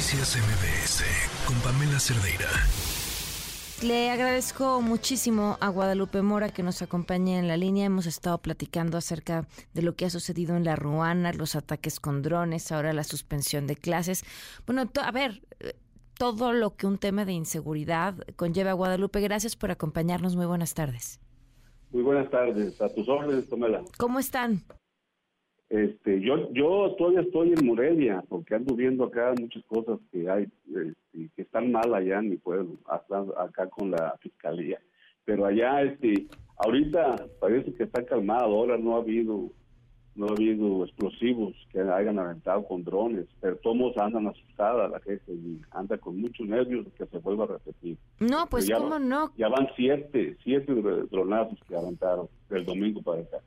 Noticias MBS con Pamela Cerdeira. Le agradezco muchísimo a Guadalupe Mora que nos acompañe en la línea. Hemos estado platicando acerca de lo que ha sucedido en la Ruana, los ataques con drones, ahora la suspensión de clases. Bueno, a ver, eh, todo lo que un tema de inseguridad conlleva a Guadalupe. Gracias por acompañarnos. Muy buenas tardes. Muy buenas tardes. A tus órdenes, Tomela. ¿Cómo están? Este, yo, yo todavía estoy en Morelia, porque ando viendo acá muchas cosas que hay, este, que están mal allá en mi pueblo, hasta acá con la fiscalía. Pero allá, este, ahorita parece que está calmado, ahora no ha habido, no ha habido explosivos que hayan aventado con drones, pero todos andan asustada la gente anda con muchos nervios que se vuelva a repetir. No, pues cómo no. Ya van siete, siete dronazos que aventaron del domingo para acá.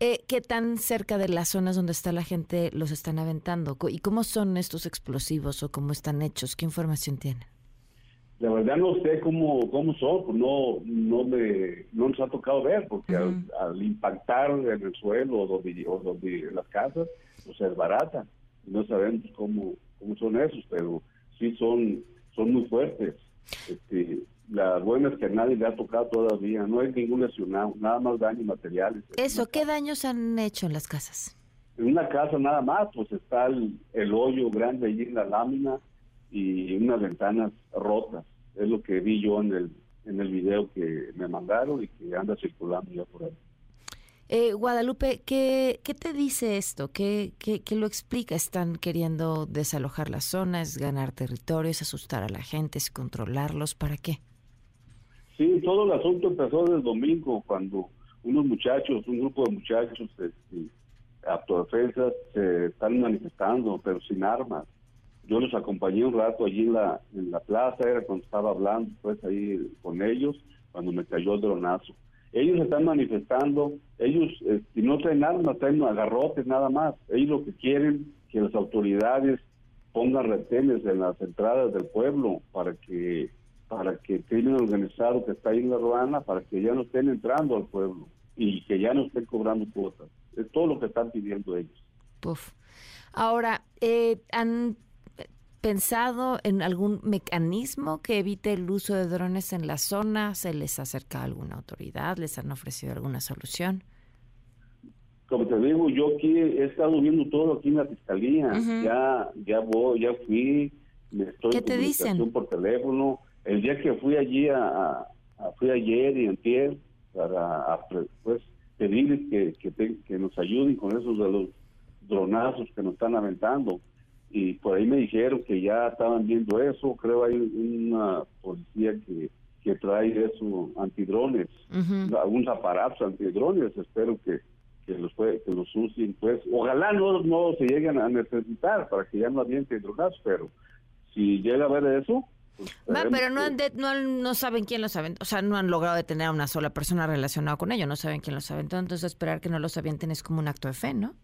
Eh, ¿Qué tan cerca de las zonas donde está la gente los están aventando? ¿Y cómo son estos explosivos o cómo están hechos? ¿Qué información tienen? La verdad no sé cómo, cómo son, pues no, no, me, no nos ha tocado ver, porque al, impactar en el suelo o donde, o donde las casas, pues es barata. No sabemos cómo, cómo son esos, pero sí son, son muy fuertes. Este, la buena es que a nadie le ha tocado todavía, no hay ningún lesionado, nada más daños materiales. Eso, ¿qué daños han hecho en las casas? En una casa nada más, pues está el, hoyo grande allí en la lámina y unas ventanas rotas. Es lo que vi yo en el, en el video que me mandaron y que anda circulando ya por ahí. Eh, Guadalupe, ¿qué, ¿qué te dice esto? ¿Qué, ¿Qué, qué, lo explica? ¿Están queriendo desalojar las zonas, ganar territorios, asustar a la gente, controlarlos? ¿Para qué? Sí, todo el asunto empezó desde el domingo, cuando unos muchachos, un grupo de muchachos este, autodefensas se están manifestando, pero sin armas. Yo los acompañé un rato allí en la, en la plaza, era cuando estaba hablando pues ahí con ellos, cuando me cayó el dronazo. Ellos están manifestando, ellos este, no traen armas, traen agarrotes nada más. Ellos lo que quieren que las autoridades pongan retenes en las entradas del pueblo para que para que el crimen organizado que está ahí en la Ruana, para que ya no estén entrando al pueblo y que ya no estén cobrando cuotas. Es todo lo que están pidiendo ellos. Puf. Ahora, eh, ¿han pensado en algún mecanismo que evite el uso de drones en la zona? ¿Se les acerca alguna autoridad? ¿Les han ofrecido alguna solución? Como te digo, yo aquí he estado viendo todo aquí en la fiscalía. Ya ya voy, ya fui, me estoy ¿Qué te dicen? por teléfono el día que fui allí a, fui ayer y entier para pues pedirles que, que, nos ayuden con esos de los dronazos que nos están aventando. Y por ahí me dijeron que ya estaban viendo eso. Creo hay una policía que, que trae eso antidrones algunos aparatos antidrones. Espero que que los que los usen pues. Ojalá no no se lleguen a necesitar para que ya no avienten dronazos pero si llega a ver eso pero no, no, no, saben quién los aventó, o sea, no han logrado detener a una sola persona relacionada con ello, no saben quién los aventó, entonces esperar que no los avienten es como un acto de fe, ¿no?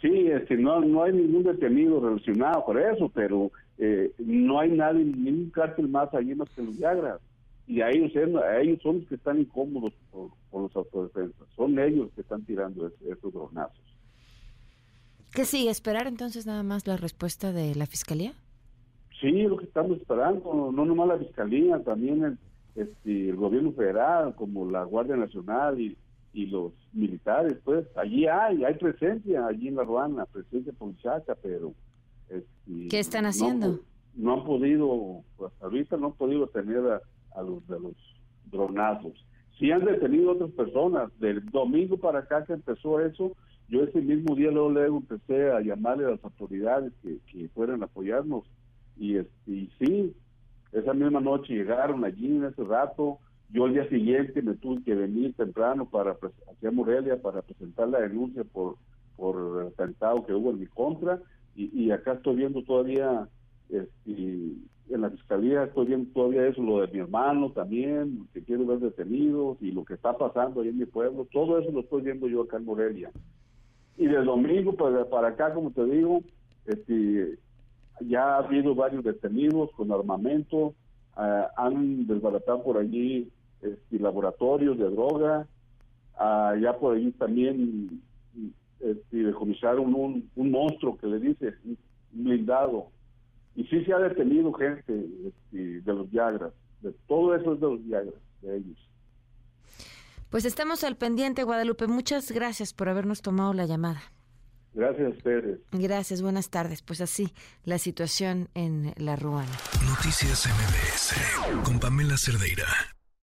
Sí, este, no, no hay ningún detenido relacionado por eso, pero eh, no hay nadie, ningún cártel más allí más que los Yagras. Y a ellos, ellos son los que están incómodos por, los autodefensas, son ellos que están tirando esos dronazos. ¿Qué sigue? ¿Esperar entonces nada más la respuesta de la fiscalía? Sí, lo que estamos esperando, no nomás la Fiscalía, también el, este, el gobierno federal, como la Guardia Nacional y, y los militares, pues allí hay, hay presencia, allí en la Ruana, presencia policiaca, pero... Este, ¿Qué están haciendo? No, han podido, pues ahorita no han podido tener a, los de los dronazos. Sí han detenido otras personas, del domingo para acá que empezó eso, yo ese mismo día luego, luego empecé a llamarle a las autoridades que, que fueran a apoyarnos y, este, sí, esa misma noche llegaron allí en ese rato. Yo el día siguiente me tuve que venir temprano para hacia Morelia para presentar la denuncia por por el atentado que hubo en mi contra. Y, acá estoy viendo todavía este, en la fiscalía estoy viendo todavía eso lo de mi hermano también que quiero ver detenidos y lo que está pasando ahí en mi pueblo. Todo eso lo estoy viendo yo acá en Morelia. Y del domingo para, para acá como te digo este ya ha habido varios detenidos con armamento, eh, han desbaratado por allí este, laboratorios de droga, uh, ya por allí también este, decomisaron un, un monstruo que le dice, blindado, Y sí se ha detenido gente este, de los Yagras, de todo eso es de los Yagras, de ellos. Pues estamos al pendiente, Guadalupe. Muchas gracias por habernos tomado la llamada. Gracias a ustedes. Gracias, buenas tardes. Pues así, la situación en La Ruana. Noticias MBS con Pamela Cerdeira.